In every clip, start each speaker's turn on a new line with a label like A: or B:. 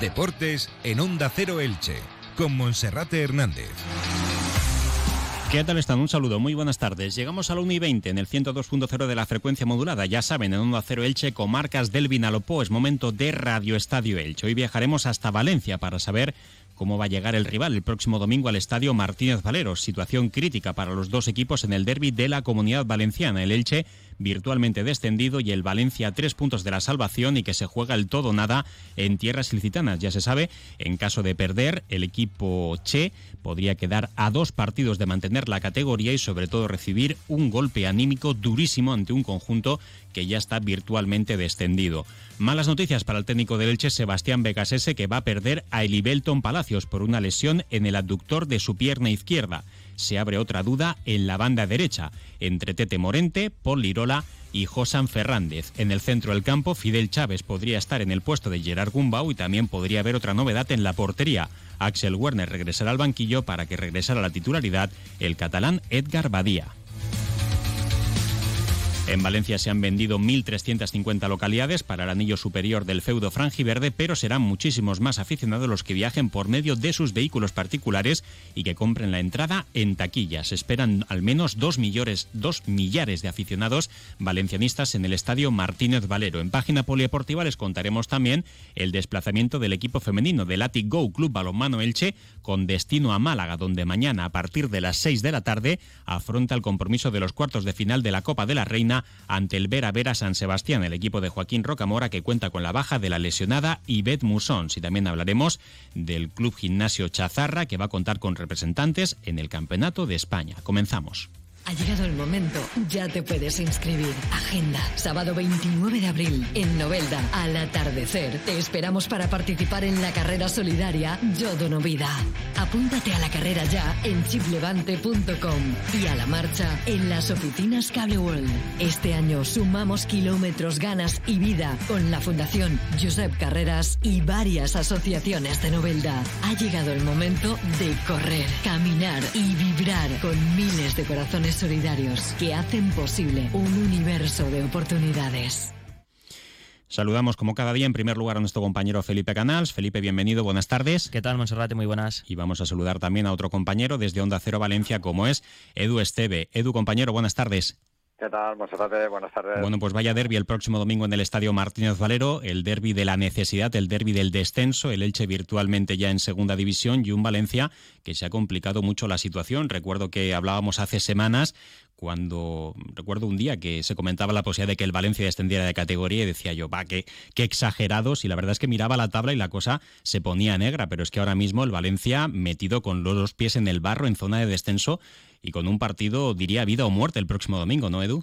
A: Deportes en Onda Cero Elche, con Monserrate Hernández.
B: ¿Qué tal están? Un saludo, muy buenas tardes. Llegamos a la 1 y 20 en el 102.0 de la frecuencia modulada. Ya saben, en Onda Cero Elche, comarcas del Vinalopó, es momento de Radio Estadio Elche. Hoy viajaremos hasta Valencia para saber cómo va a llegar el rival el próximo domingo al estadio Martínez Valero. Situación crítica para los dos equipos en el derby de la Comunidad Valenciana. El Elche virtualmente descendido y el Valencia a tres puntos de la salvación y que se juega el todo nada en tierras ilicitanas. Ya se sabe, en caso de perder, el equipo Che podría quedar a dos partidos de mantener la categoría y sobre todo recibir un golpe anímico durísimo ante un conjunto que ya está virtualmente descendido. Malas noticias para el técnico del Elche, Sebastián Becasese, que va a perder a Elibelton Palacios por una lesión en el abductor de su pierna izquierda se abre otra duda en la banda derecha, entre Tete Morente, Paul Lirola y Josan Fernández. En el centro del campo, Fidel Chávez podría estar en el puesto de Gerard Gumbau y también podría haber otra novedad en la portería. Axel Werner regresará al banquillo para que regresara la titularidad el catalán Edgar Badía. En Valencia se han vendido 1.350 localidades para el anillo superior del feudo franjiverde, pero serán muchísimos más aficionados los que viajen por medio de sus vehículos particulares y que compren la entrada en taquillas. esperan al menos dos, millones, dos millares de aficionados valencianistas en el estadio Martínez Valero. En página polideportiva les contaremos también el desplazamiento del equipo femenino del Atic Go Club Balonmano Elche con destino a Málaga, donde mañana a partir de las 6 de la tarde afronta el compromiso de los cuartos de final de la Copa de la Reina ante el Vera Vera San Sebastián, el equipo de Joaquín Rocamora que cuenta con la baja de la lesionada Yvette Musons. Y también hablaremos del Club Gimnasio Chazarra que va a contar con representantes en el Campeonato de España. Comenzamos.
C: Ha llegado el momento, ya te puedes inscribir. Agenda, sábado 29 de abril, en Novelda, al atardecer. Te esperamos para participar en la carrera solidaria Yo Dono Vida. Apúntate a la carrera ya en chiplevante.com y a la marcha en las oficinas Cable World. Este año sumamos kilómetros, ganas y vida con la Fundación Josep Carreras y varias asociaciones de Novelda. Ha llegado el momento de correr, caminar y vibrar con miles de corazones solidarios que hacen posible un universo de oportunidades.
B: Saludamos como cada día en primer lugar a nuestro compañero Felipe Canals. Felipe, bienvenido, buenas tardes.
D: ¿Qué tal, Monserrate? Muy buenas.
B: Y vamos a saludar también a otro compañero desde Onda Cero Valencia, como es Edu Esteve. Edu, compañero, buenas tardes.
E: ¿Qué tal, Monserrate? Buenas tardes.
B: Bueno, pues vaya derby el próximo domingo en el Estadio Martínez Valero, el derby de la necesidad, el derby del descenso, el Elche virtualmente ya en segunda división y un Valencia que se ha complicado mucho la situación. Recuerdo que hablábamos hace semanas cuando recuerdo un día que se comentaba la posibilidad de que el Valencia descendiera de categoría y decía yo, va, qué, qué exagerados. Y la verdad es que miraba la tabla y la cosa se ponía negra, pero es que ahora mismo el Valencia metido con los dos pies en el barro en zona de descenso y con un partido, diría, vida o muerte el próximo domingo, ¿no, Edu?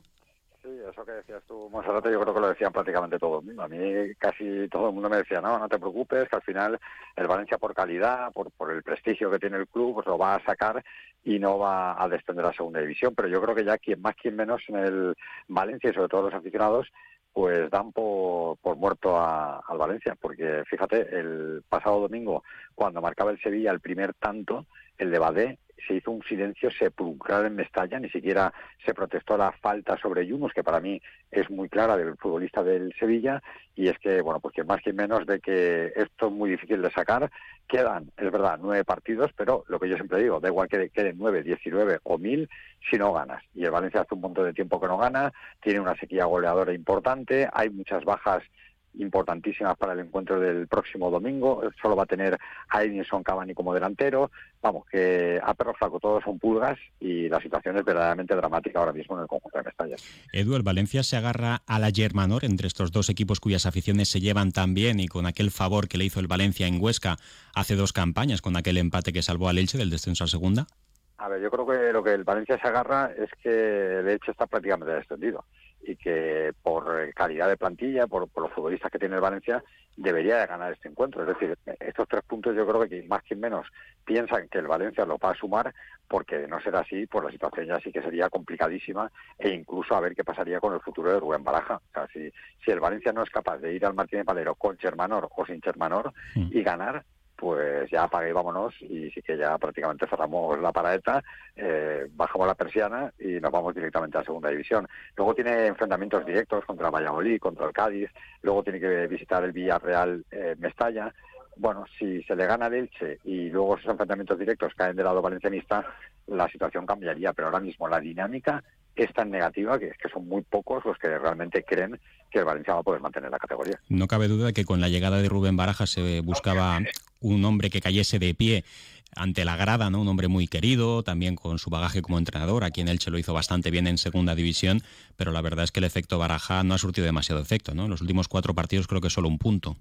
E: Sí, eso que decías tú, Monserrate, yo creo que lo decían prácticamente todos. A mí casi todo el mundo me decía, no, no te preocupes, que al final el Valencia por calidad, por, por el prestigio que tiene el club, pues lo va a sacar y no va a descender a segunda división. Pero yo creo que ya quien más, quien menos en el Valencia y sobre todo los aficionados, pues dan por, por muerto al Valencia. Porque fíjate, el pasado domingo, cuando marcaba el Sevilla el primer tanto, el de Badé se hizo un silencio sepulcral en Mestalla, ni siquiera se protestó la falta sobre Yunus, que para mí es muy clara del futbolista del Sevilla, y es que, bueno, pues que más que menos de que esto es muy difícil de sacar, quedan, es verdad, nueve partidos, pero lo que yo siempre digo, da igual que queden nueve, diecinueve o mil, si no ganas. Y el Valencia hace un montón de tiempo que no gana, tiene una sequía goleadora importante, hay muchas bajas importantísimas para el encuentro del próximo domingo. Solo va a tener a Edinson Cavani como delantero. Vamos, que a perro flaco todos son pulgas y la situación es verdaderamente dramática ahora mismo en el conjunto de Mestalla.
B: Edu, el Valencia se agarra a la Germanor entre estos dos equipos cuyas aficiones se llevan tan bien y con aquel favor que le hizo el Valencia en Huesca hace dos campañas con aquel empate que salvó al Elche del descenso a segunda.
E: A ver, yo creo que lo que el Valencia se agarra es que el Elche está prácticamente descendido y que por calidad de plantilla, por, los futbolistas que tiene el Valencia, debería de ganar este encuentro. Es decir, estos tres puntos yo creo que más que menos piensan que el Valencia lo va a sumar, porque de no ser así, pues la situación ya sí que sería complicadísima e incluso a ver qué pasaría con el futuro de Rubén Baraja. O sea, si, si el Valencia no es capaz de ir al Martínez Valero con Germanor o sin Germanor mm. y ganar, pues ya apague y vámonos y sí que ya prácticamente cerramos la paraeta, eh, bajamos la persiana y nos vamos directamente a segunda división. Luego tiene enfrentamientos directos contra Valladolid, contra el Cádiz, luego tiene que visitar el Villarreal eh, Mestalla. bueno, si se le gana al Elche y luego esos enfrentamientos directos caen del lado valencianista, la situación cambiaría, pero ahora mismo la dinámica es tan negativa que que son muy pocos los que realmente creen que el Valencia va a poder mantener la categoría.
B: No cabe duda de que con la llegada de Rubén Baraja se buscaba un hombre que cayese de pie ante la grada, ¿no? Un hombre muy querido, también con su bagaje como entrenador, aquí en Elche lo hizo bastante bien en segunda división, pero la verdad es que el efecto Baraja no ha surtido demasiado efecto, ¿no? En los últimos cuatro partidos creo que solo un punto.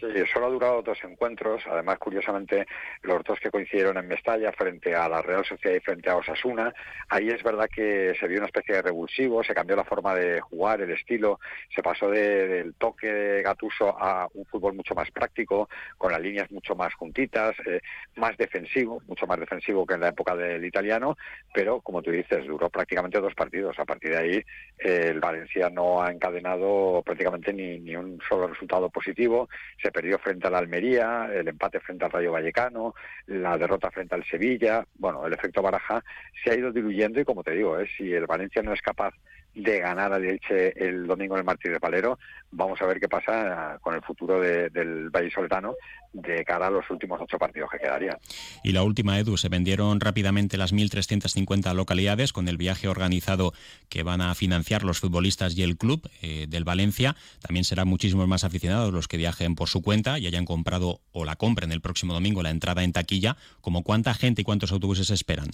E: Sí, solo ha durado dos encuentros. Además, curiosamente, los dos que coincidieron en Mestalla frente a la Real Sociedad y frente a Osasuna. Ahí es verdad que se vio una especie de revulsivo, se cambió la forma de jugar, el estilo, se pasó del toque de Gatuso a un fútbol mucho más práctico, con las líneas mucho más juntitas, eh, más defensivo, mucho más defensivo que en la época del italiano. Pero, como tú dices, duró prácticamente dos partidos. A partir de ahí, eh, el Valencia no ha encadenado prácticamente ni, ni un solo resultado positivo perdió frente al Almería, el empate frente al Rayo Vallecano, la derrota frente al Sevilla. Bueno, el efecto Baraja se ha ido diluyendo y como te digo, ¿eh? si el Valencia no es capaz de ganar a Elche el domingo en el Martí de Palero. Vamos a ver qué pasa con el futuro del Valle Soletano de cara a los últimos ocho partidos que quedarían.
B: Y la última, Edu, se vendieron rápidamente las 1.350 localidades con el viaje organizado que van a financiar los futbolistas y el club eh, del Valencia. También serán muchísimos más aficionados los que viajen por su cuenta y hayan comprado o la compren el próximo domingo la entrada en taquilla. ¿Como cuánta gente y cuántos autobuses esperan?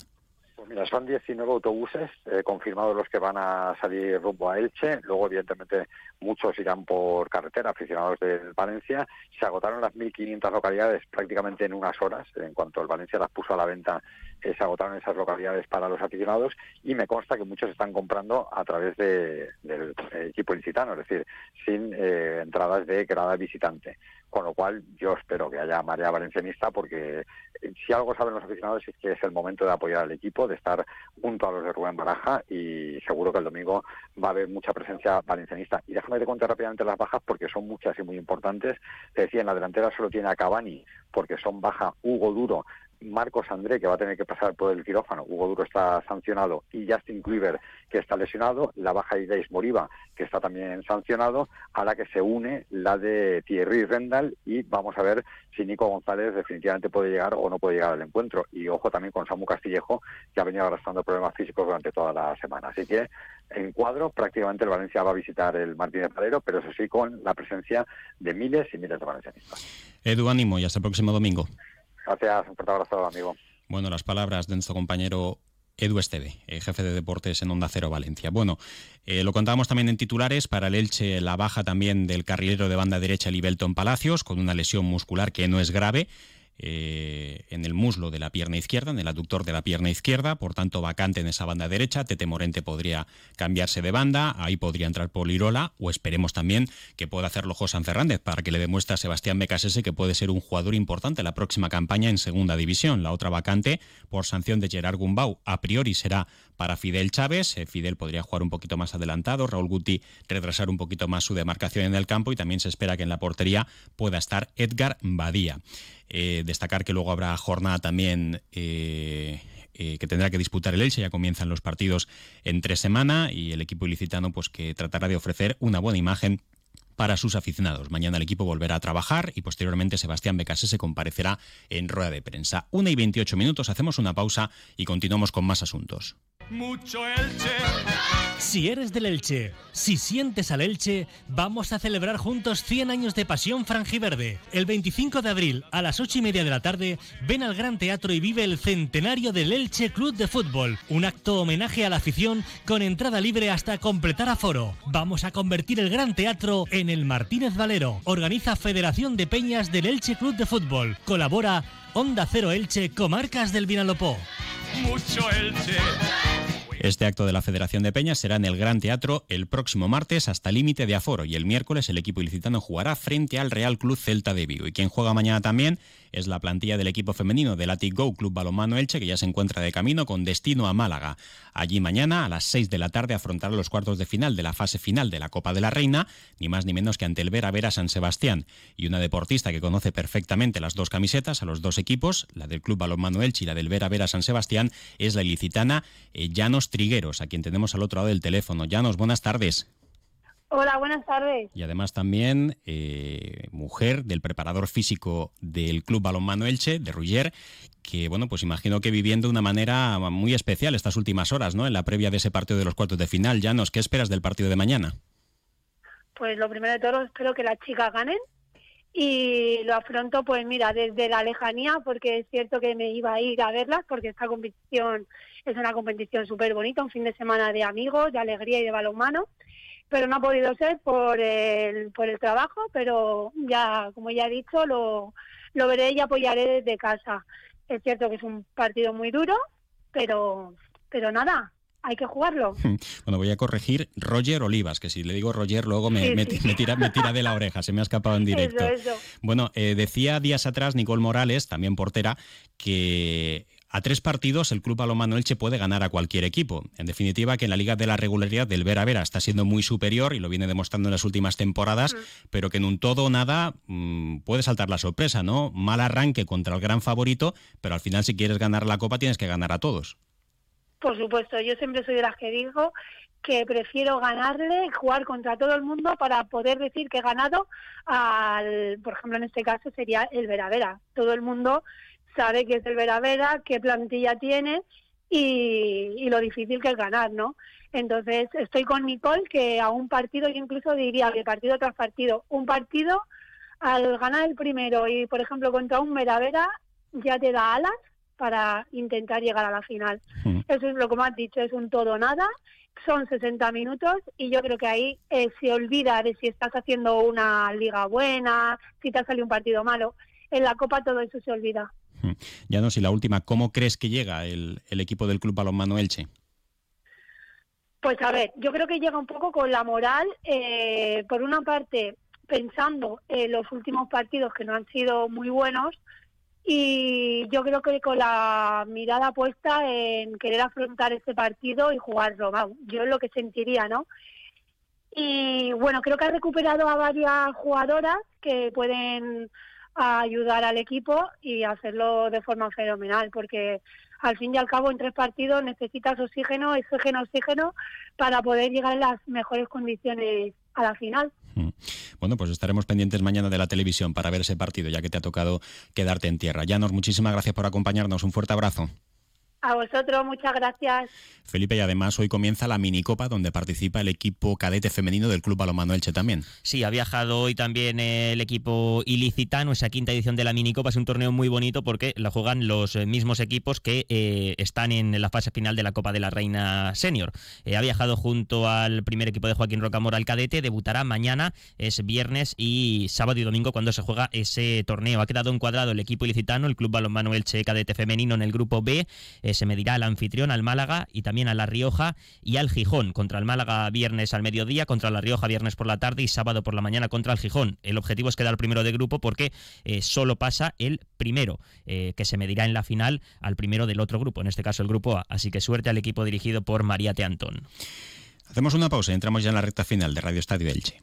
E: Mira, son 19 autobuses eh, confirmados los que van a salir rumbo a Elche. Luego, evidentemente, muchos irán por carretera, aficionados del Valencia. Se agotaron las 1.500 localidades prácticamente en unas horas. En cuanto el Valencia las puso a la venta, eh, se agotaron esas localidades para los aficionados. Y me consta que muchos están comprando a través de, del equipo ilicitano, es decir, sin eh, entradas de grada visitante con lo cual yo espero que haya marea valencianista porque eh, si algo saben los aficionados es que es el momento de apoyar al equipo, de estar junto a los de Rubén Baraja y seguro que el domingo va a haber mucha presencia valencianista. Y déjame te contar rápidamente las bajas porque son muchas y muy importantes. Te decía, en la delantera solo tiene a Cavani porque son baja Hugo Duro, Marcos André, que va a tener que pasar por el quirófano, Hugo Duro está sancionado, y Justin Kluivert, que está lesionado, la baja de Deis Moriba, que está también sancionado, a la que se une la de Thierry Rendal, y vamos a ver si Nico González definitivamente puede llegar o no puede llegar al encuentro. Y ojo también con Samu Castillejo, que ha venido arrastrando problemas físicos durante toda la semana. Así que, en cuadro, prácticamente el Valencia va a visitar el Martínez Valero, pero eso sí, con la presencia de miles y miles de valencianistas.
B: Edu, ánimo y hasta el próximo domingo.
E: Gracias, un fuerte abrazo, amigo.
B: Bueno, las palabras de nuestro compañero Edu Esteve, eh, jefe de deportes en Onda Cero Valencia. Bueno, eh, lo contábamos también en titulares, para el Elche la baja también del carrilero de banda derecha Libelton Palacios, con una lesión muscular que no es grave, eh, en el muslo de la pierna izquierda, en el aductor de la pierna izquierda, por tanto vacante en esa banda derecha. Tete Morente podría cambiarse de banda, ahí podría entrar Polirola, o esperemos también que pueda hacerlo José Fernández para que le demuestre a Sebastián Becasese que puede ser un jugador importante la próxima campaña en segunda división. La otra vacante, por sanción de Gerard Gumbau, a priori será para Fidel Chávez. Eh, Fidel podría jugar un poquito más adelantado, Raúl Guti retrasar un poquito más su demarcación en el campo y también se espera que en la portería pueda estar Edgar Badía. Eh, destacar que luego habrá jornada también eh, que tendrá que disputar el Elche, ya comienzan los partidos entre semana y el equipo ilicitano pues que tratará de ofrecer una buena imagen para sus aficionados. Mañana el equipo volverá a trabajar y posteriormente Sebastián Becasé se comparecerá en rueda de prensa. Una y 28 minutos, hacemos una pausa y continuamos con más asuntos.
D: Mucho Elche. Si eres del Elche, si sientes al Elche, vamos a celebrar juntos 100 años de pasión franjiverde. El 25 de abril a las 8 y media de la tarde, ven al Gran Teatro y vive el centenario del Elche Club de Fútbol. Un acto homenaje a la afición con entrada libre hasta completar aforo. Vamos a convertir el Gran Teatro en el Martínez Valero. Organiza Federación de Peñas del Elche Club de Fútbol. Colabora Onda Cero Elche, Comarcas del Vinalopó.
B: Mucho Elche. Este acto de la Federación de Peñas será en el Gran Teatro el próximo martes hasta límite de aforo y el miércoles el equipo ilicitano jugará frente al Real Club Celta de Vigo. Y quien juega mañana también es la plantilla del equipo femenino del Atic Go Club Balonmano Elche que ya se encuentra de camino con destino a Málaga. Allí mañana a las 6 de la tarde afrontará los cuartos de final de la fase final de la Copa de la Reina, ni más ni menos que ante el Vera Vera San Sebastián. Y una deportista que conoce perfectamente las dos camisetas a los dos equipos, la del Club Balonmano Elche y la del Vera Vera San Sebastián, es la ilicitana eh, Llanos Trigueros, a quien tenemos al otro lado del teléfono. Llanos, buenas tardes.
F: Hola, buenas tardes.
B: Y además también eh, mujer del preparador físico del Club Balonmano Elche, de Ruller, que bueno, pues imagino que viviendo de una manera muy especial estas últimas horas, ¿no? En la previa de ese partido de los cuartos de final. Llanos, ¿qué esperas del partido de mañana?
F: Pues lo primero de todo, espero que las chicas ganen y lo afronto, pues mira, desde la lejanía, porque es cierto que me iba a ir a verlas, porque esta competición es una competición súper bonita, un fin de semana de amigos, de alegría y de balonmano pero no ha podido ser por el, por el trabajo, pero ya, como ya he dicho, lo, lo veré y apoyaré desde casa. Es cierto que es un partido muy duro, pero, pero nada, hay que jugarlo.
B: Bueno, voy a corregir Roger Olivas, que si le digo Roger luego me, me, tira, me tira de la oreja, se me ha escapado en directo. Bueno, eh, decía días atrás Nicole Morales, también portera, que a tres partidos el Club Balonmano Elche puede ganar a cualquier equipo. En definitiva, que en la Liga de la Regularidad del Vera Vera está siendo muy superior y lo viene demostrando en las últimas temporadas, pero que en un todo o nada mm, puede saltar la sorpresa, ¿no? Mal arranque contra el gran favorito, pero al final si quieres ganar la Copa tienes que ganar a todos.
F: Por supuesto, yo siempre soy de las que digo que prefiero ganarle, jugar contra todo el mundo para poder decir que he ganado al, por ejemplo, en este caso sería el Vera Vera. Todo el mundo sabe que es el Vera Vera, qué plantilla tiene y, lo difícil que es ganar, ¿no? Entonces estoy con Nicole que a un partido, yo incluso diría que partido tras partido, un partido al ganar el primero y por ejemplo contra un Vera Vera ya te da alas para intentar llegar a la final. Hmm. Eso es lo que me has dicho, es un todo nada, son 60 minutos y yo creo que ahí eh, se olvida de si estás haciendo una liga buena, si te ha salido un partido malo. En la Copa todo eso se olvida.
B: Ya no, si la última, ¿cómo crees que llega el, equipo del Club Balonmano Elche?
F: Pues a ver, yo creo que llega un poco con la moral, eh, por una parte pensando en los últimos partidos que no han sido muy buenos y yo creo que con la mirada puesta en querer afrontar este partido y jugarlo, yo es lo que sentiría, ¿no? Y bueno, creo que ha recuperado a varias jugadoras que pueden a ayudar al equipo y hacerlo de forma fenomenal, porque al fin y al cabo en tres partidos necesitas oxígeno, oxígeno, oxígeno para poder llegar en las mejores condiciones a la final. Mm.
B: Bueno, pues estaremos pendientes mañana de la televisión para ver ese partido, ya que te ha tocado quedarte en tierra. Llanos, muchísimas gracias por acompañarnos. Un fuerte abrazo.
F: A vosotros, muchas gracias.
B: Felipe, y además hoy comienza la minicopa donde participa el equipo cadete femenino del Club Balomano Elche también.
G: Sí, ha viajado hoy también el equipo ilicitano, esa quinta edición de la minicopa. Es un torneo muy bonito porque la juegan los mismos equipos que eh, están en la fase final de la Copa de la Reina Senior. Eh, ha viajado junto al primer equipo de Joaquín Rocamora, el cadete, debutará mañana, es viernes y sábado y domingo cuando se juega ese torneo. Ha quedado encuadrado el equipo ilicitano, el Club Balonmano Elche cadete femenino en el grupo B se medirá al anfitrión, al Málaga y también a La Rioja y al Gijón. Contra el Málaga viernes al mediodía, contra La Rioja viernes por la tarde y sábado por la mañana contra el Gijón. El objetivo es quedar primero de grupo porque eh, solo pasa el primero, eh, que se medirá en la final al primero del otro grupo, en este caso el grupo A. Así que suerte al equipo dirigido por María Teantón.
B: Hacemos una pausa y entramos ya en la recta final de Radio Estadio Elche.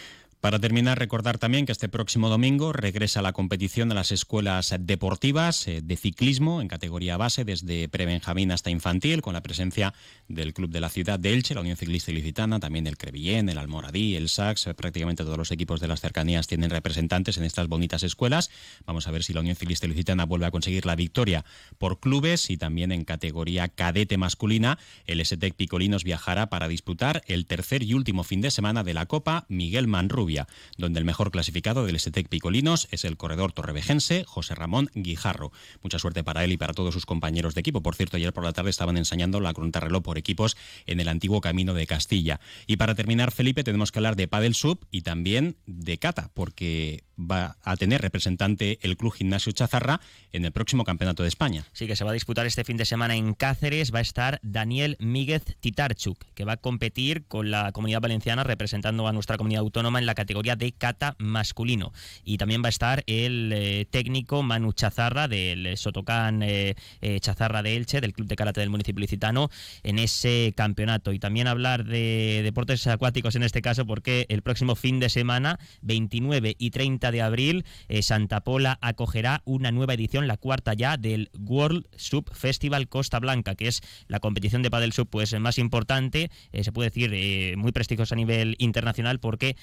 B: Para terminar, recordar también que este próximo domingo regresa la competición de las escuelas deportivas eh, de ciclismo en categoría base, desde prebenjamín hasta infantil, con la presencia del Club de la Ciudad de Elche, la Unión Ciclista Ilicitana, también el Crevillén, el Almoradí, el Sax. Eh, prácticamente todos los equipos de las cercanías tienen representantes en estas bonitas escuelas. Vamos a ver si la Unión Ciclista Ilicitana vuelve a conseguir la victoria por clubes y también en categoría cadete masculina. El STEC Picolinos viajará para disputar el tercer y último fin de semana de la Copa Miguel Manrubio Donde el mejor clasificado del STEC Picolinos es el corredor torrevejense José Ramón Guijarro. Mucha suerte para él y para todos sus compañeros de equipo. Por cierto, ayer por la tarde estaban ensayando la reloj por equipos en el antiguo Camino de Castilla. Y para terminar, Felipe, tenemos que hablar de Padel Sub y también de Cata, porque va a tener representante el Club Gimnasio Chazarra en el próximo Campeonato de España.
G: Sí, que se va a disputar este fin de semana en Cáceres. Va a estar Daniel Míguez Titarchuk, que va a competir con la comunidad valenciana representando a nuestra comunidad autónoma en la categoría de Cata masculino. Y también va a estar el eh, técnico Manu Chazarra del Sotocán eh, eh, Chazarra de Elche, del Club de Karate del municipio licitano, en ese campeonato. Y también hablar de deportes acuáticos en este caso, porque el próximo fin de semana, 29 y 30 de abril, Santa Pola acogerá una nueva edición, la cuarta ya, del World Sub Festival Costa Blanca, que es la competición de padel sub pues más importante, se puede decir muy prestigiosa a nivel internacional porque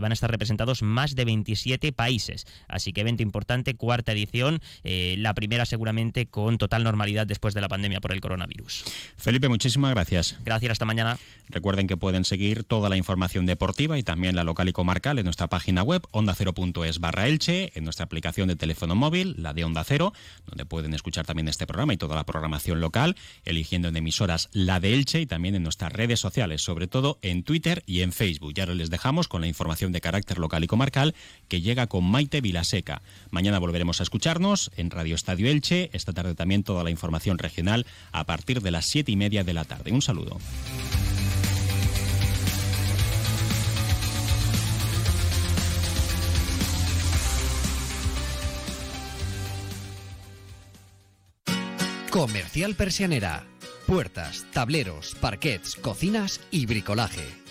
G: van a estar representados más de 27 países. Así que evento importante, cuarta edición, eh, la primera seguramente con total normalidad después de la pandemia por el coronavirus.
B: Felipe, muchísimas gracias.
G: Gracias, hasta mañana.
B: Recuerden que pueden seguir toda la información deportiva y también la local y comarcal en nuestra página web onda0.es barra Elche, en nuestra aplicación de teléfono móvil, la de Onda Cero, donde pueden escuchar también este programa y toda la programación local, eligiendo en emisoras la de Elche y también en nuestras redes sociales, sobre todo en Twitter y en Facebook. Ya les dejamos con la de carácter local y comarcal que llega con Maite Vilaseca. Mañana volveremos a escucharnos en Radio Estadio Elche. Esta tarde también toda la información regional a partir de las siete y media de la tarde. Un saludo.
H: Comercial Persianera. Puertas, tableros, parquets, cocinas y bricolaje